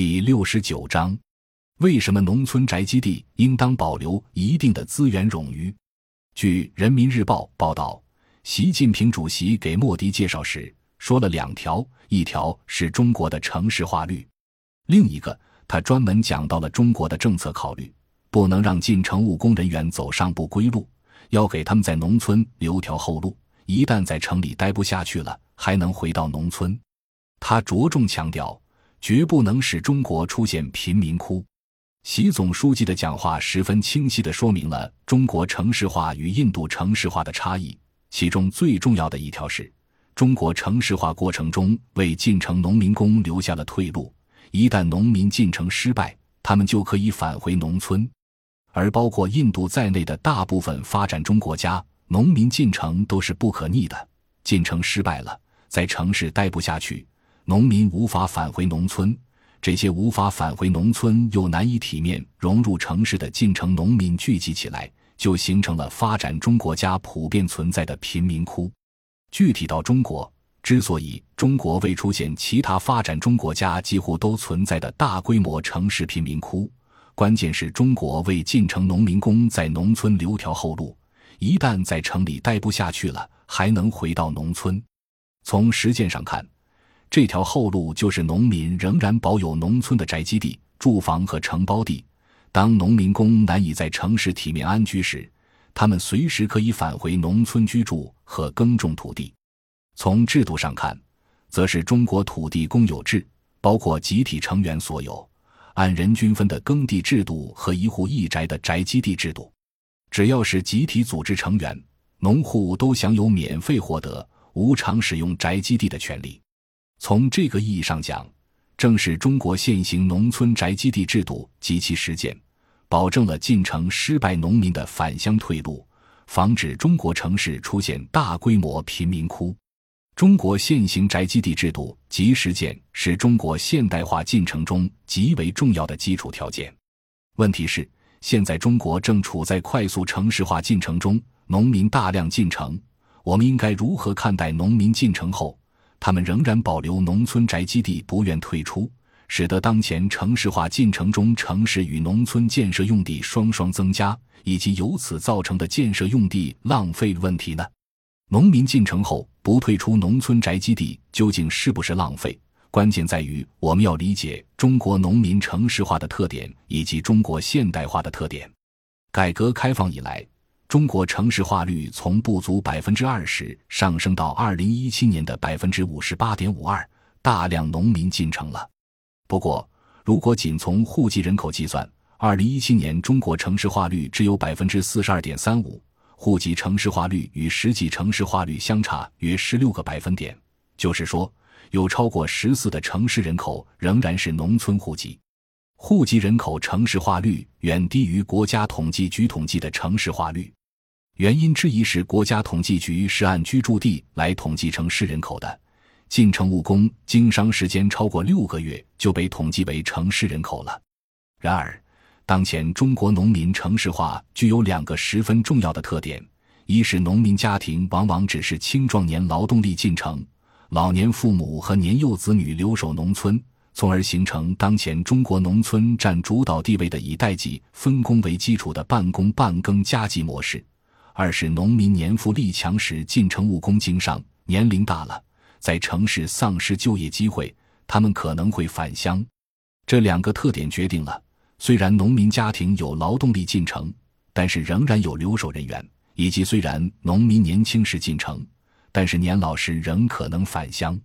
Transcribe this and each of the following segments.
第六十九章：为什么农村宅基地应当保留一定的资源冗余？据《人民日报》报道，习近平主席给莫迪介绍时说了两条：一条是中国的城市化率，另一个他专门讲到了中国的政策考虑，不能让进城务工人员走上不归路，要给他们在农村留条后路，一旦在城里待不下去了，还能回到农村。他着重强调。绝不能使中国出现贫民窟。习总书记的讲话十分清晰地说明了中国城市化与印度城市化的差异。其中最重要的一条是，中国城市化过程中为进城农民工留下了退路，一旦农民进城失败，他们就可以返回农村。而包括印度在内的大部分发展中国家，农民进城都是不可逆的。进城失败了，在城市待不下去。农民无法返回农村，这些无法返回农村又难以体面融入城市的进城农民聚集起来，就形成了发展中国家普遍存在的贫民窟。具体到中国，之所以中国未出现其他发展中国家几乎都存在的大规模城市贫民窟，关键是中国为进城农民工在农村留条后路，一旦在城里待不下去了，还能回到农村。从实践上看。这条后路就是农民仍然保有农村的宅基地、住房和承包地。当农民工难以在城市体面安居时，他们随时可以返回农村居住和耕种土地。从制度上看，则是中国土地公有制，包括集体成员所有、按人均分的耕地制度和一户一宅的宅基地制度。只要是集体组织成员，农户都享有免费获得、无偿使用宅基地的权利。从这个意义上讲，正是中国现行农村宅基地制度及其实践，保证了进城失败农民的返乡退路，防止中国城市出现大规模贫民窟。中国现行宅基地制度及实践是中国现代化进程中极为重要的基础条件。问题是，现在中国正处在快速城市化进程中，农民大量进城，我们应该如何看待农民进城后？他们仍然保留农村宅基地，不愿退出，使得当前城市化进程中城市与农村建设用地双双增加，以及由此造成的建设用地浪费问题呢？农民进城后不退出农村宅基地，究竟是不是浪费？关键在于我们要理解中国农民城市化的特点以及中国现代化的特点。改革开放以来。中国城市化率从不足百分之二十上升到二零一七年的百分之五十八点五二，大量农民进城了。不过，如果仅从户籍人口计算，二零一七年中国城市化率只有百分之四十二点三五，户籍城市化率与实际城市化率相差约十六个百分点，就是说，有超过十四的城市人口仍然是农村户籍。户籍人口城市化率远低于国家统计局统计的城市化率。原因之一是，国家统计局是按居住地来统计城市人口的，进城务工经商时间超过六个月就被统计为城市人口了。然而，当前中国农民城市化具有两个十分重要的特点：一是农民家庭往往只是青壮年劳动力进城，老年父母和年幼子女留守农村，从而形成当前中国农村占主导地位的以代际分工为基础的半工半耕家计模式。二是农民年富力强时进城务工经商，年龄大了，在城市丧失就业机会，他们可能会返乡。这两个特点决定了，虽然农民家庭有劳动力进城，但是仍然有留守人员；以及虽然农民年轻时进城，但是年老时仍可能返乡。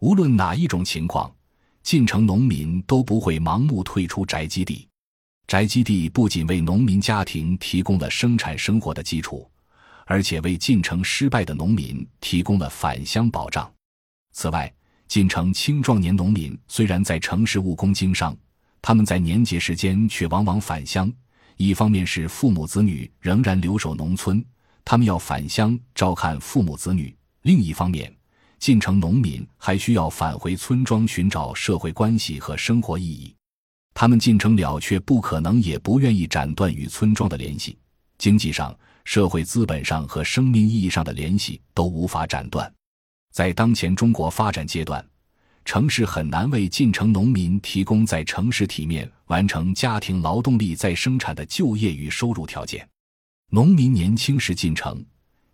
无论哪一种情况，进城农民都不会盲目退出宅基地。宅基地不仅为农民家庭提供了生产生活的基础，而且为进城失败的农民提供了返乡保障。此外，进城青壮年农民虽然在城市务工经商，他们在年节时间却往往返乡。一方面是父母子女仍然留守农村，他们要返乡照看父母子女；另一方面，进城农民还需要返回村庄寻找社会关系和生活意义。他们进城了，却不可能也不愿意斩断与村庄的联系，经济上、社会资本上和生命意义上的联系都无法斩断。在当前中国发展阶段，城市很难为进城农民提供在城市体面完成家庭劳动力再生产的就业与收入条件。农民年轻时进城，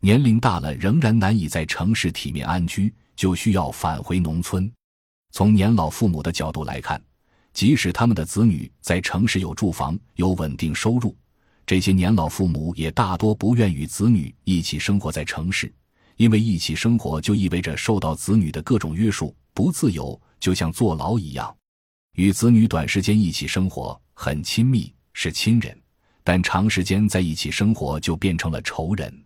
年龄大了仍然难以在城市体面安居，就需要返回农村。从年老父母的角度来看，即使他们的子女在城市有住房、有稳定收入，这些年老父母也大多不愿与子女一起生活在城市，因为一起生活就意味着受到子女的各种约束。不自由，就像坐牢一样。与子女短时间一起生活很亲密，是亲人；但长时间在一起生活就变成了仇人。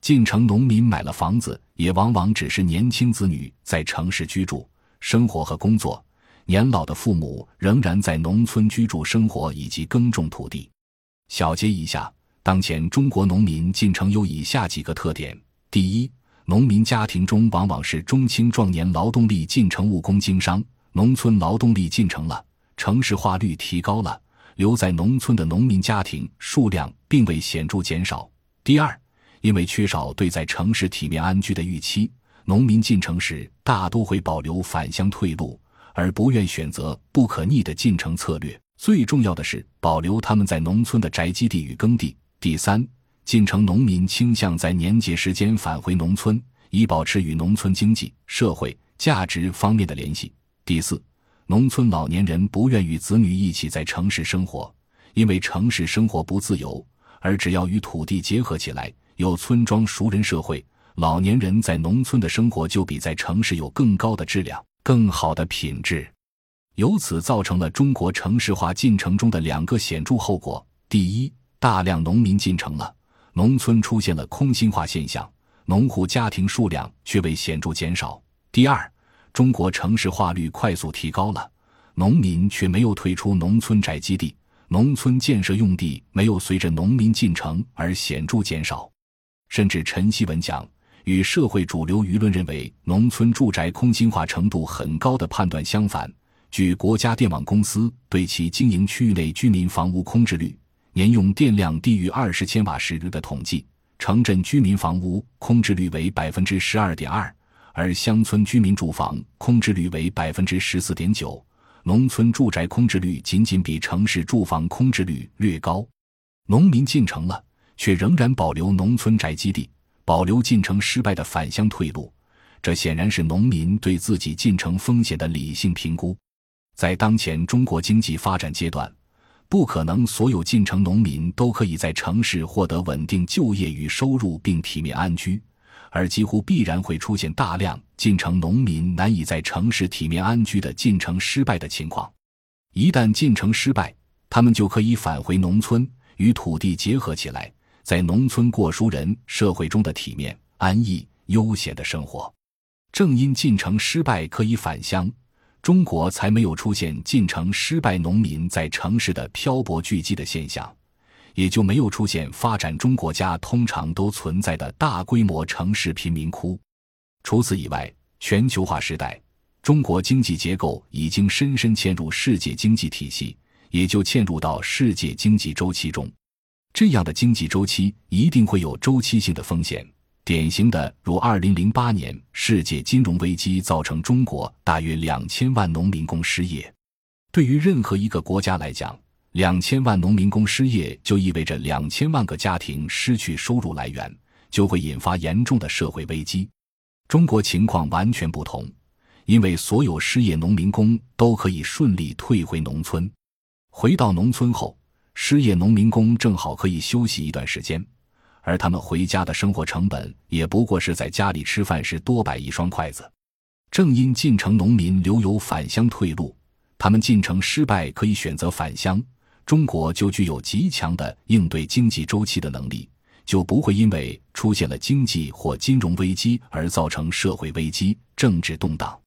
进城农民买了房子，也往往只是年轻子女在城市居住、生活和工作，年老的父母仍然在农村居住、生活以及耕种土地。小结一下，当前中国农民进城有以下几个特点：第一，农民家庭中往往是中青壮年劳动力进城务工经商，农村劳动力进城了，城市化率提高了，留在农村的农民家庭数量并未显著减少。第二，因为缺少对在城市体面安居的预期，农民进城时大多会保留返乡退路，而不愿选择不可逆的进城策略。最重要的是保留他们在农村的宅基地与耕地。第三。进城农民倾向在年节时间返回农村，以保持与农村经济社会价值方面的联系。第四，农村老年人不愿与子女一起在城市生活，因为城市生活不自由，而只要与土地结合起来，有村庄熟人社会，老年人在农村的生活就比在城市有更高的质量、更好的品质。由此造成了中国城市化进程中的两个显著后果：第一，大量农民进城了。农村出现了空心化现象，农户家庭数量却未显著减少。第二，中国城市化率快速提高了，农民却没有退出农村宅基地，农村建设用地没有随着农民进城而显著减少。甚至陈锡文讲，与社会主流舆论认为农村住宅空心化程度很高的判断相反。据国家电网公司对其经营区域内居民房屋空置率。年用电量低于二十千瓦时的统计，城镇居民房屋空置率为百分之十二点二，而乡村居民住房空置率为百分之十四点九。农村住宅空置率仅仅比城市住房空置率略高。农民进城了，却仍然保留农村宅基地，保留进城失败的返乡退路，这显然是农民对自己进城风险的理性评估。在当前中国经济发展阶段。不可能，所有进城农民都可以在城市获得稳定就业与收入并体面安居，而几乎必然会出现大量进城农民难以在城市体面安居的进城失败的情况。一旦进城失败，他们就可以返回农村，与土地结合起来，在农村过熟人社会中的体面、安逸、悠闲的生活。正因进城失败可以返乡。中国才没有出现进城失败农民在城市的漂泊聚集的现象，也就没有出现发展中国家通常都存在的大规模城市贫民窟。除此以外，全球化时代，中国经济结构已经深深嵌入世界经济体系，也就嵌入到世界经济周期中。这样的经济周期一定会有周期性的风险。典型的如二零零八年世界金融危机造成中国大约两千万农民工失业。对于任何一个国家来讲，两千万农民工失业就意味着两千万个家庭失去收入来源，就会引发严重的社会危机。中国情况完全不同，因为所有失业农民工都可以顺利退回农村。回到农村后，失业农民工正好可以休息一段时间。而他们回家的生活成本也不过是在家里吃饭时多摆一双筷子。正因进城农民留有返乡退路，他们进城失败可以选择返乡，中国就具有极强的应对经济周期的能力，就不会因为出现了经济或金融危机而造成社会危机、政治动荡。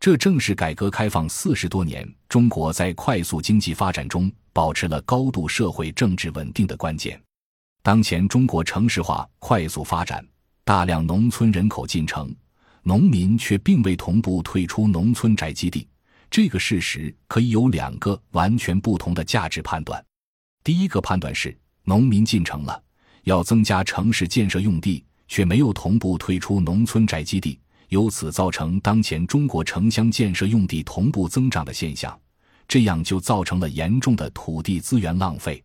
这正是改革开放四十多年，中国在快速经济发展中保持了高度社会政治稳定的关键。当前中国城市化快速发展，大量农村人口进城，农民却并未同步退出农村宅基地。这个事实可以有两个完全不同的价值判断。第一个判断是，农民进城了，要增加城市建设用地，却没有同步退出农村宅基地，由此造成当前中国城乡建设用地同步增长的现象，这样就造成了严重的土地资源浪费。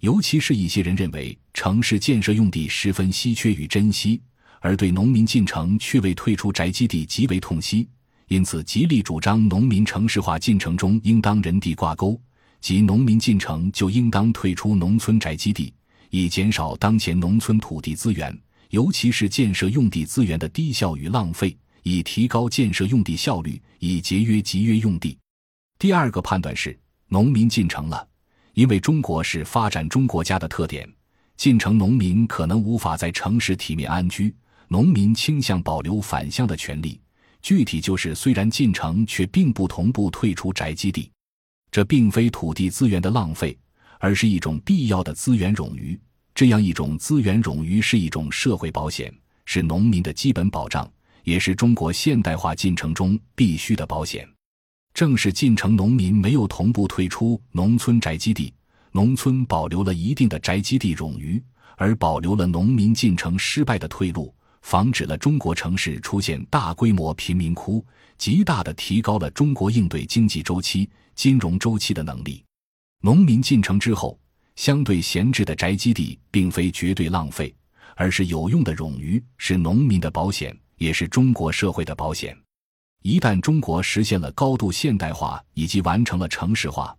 尤其是一些人认为城市建设用地十分稀缺与珍惜，而对农民进城却未退出宅基地极为痛惜，因此极力主张农民城市化进程中应当人地挂钩，即农民进城就应当退出农村宅基地，以减少当前农村土地资源，尤其是建设用地资源的低效与浪费，以提高建设用地效率，以节约集约用地。第二个判断是，农民进城了。因为中国是发展中国家的特点，进城农民可能无法在城市体面安居，农民倾向保留返乡的权利。具体就是，虽然进城，却并不同步退出宅基地。这并非土地资源的浪费，而是一种必要的资源冗余。这样一种资源冗余是一种社会保险，是农民的基本保障，也是中国现代化进程中必须的保险。正是进城农民没有同步退出农村宅基地，农村保留了一定的宅基地冗余，而保留了农民进城失败的退路，防止了中国城市出现大规模贫民窟，极大的提高了中国应对经济周期、金融周期的能力。农民进城之后，相对闲置的宅基地并非绝对浪费，而是有用的冗余，是农民的保险，也是中国社会的保险。一旦中国实现了高度现代化以及完成了城市化，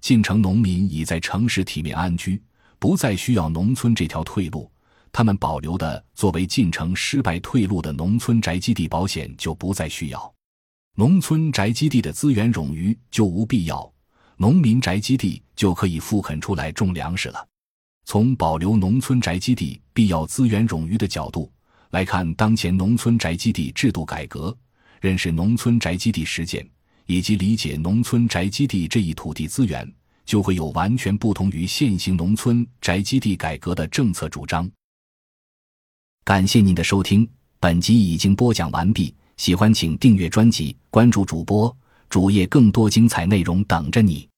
进城农民已在城市体面安居，不再需要农村这条退路。他们保留的作为进城失败退路的农村宅基地保险就不再需要，农村宅基地的资源冗余就无必要，农民宅基地就可以复垦出来种粮食了。从保留农村宅基地必要资源冗余的角度来看，当前农村宅基地制度改革。认识农村宅基地实践，以及理解农村宅基地这一土地资源，就会有完全不同于现行农村宅基地改革的政策主张。感谢您的收听，本集已经播讲完毕。喜欢请订阅专辑，关注主播主页，更多精彩内容等着你。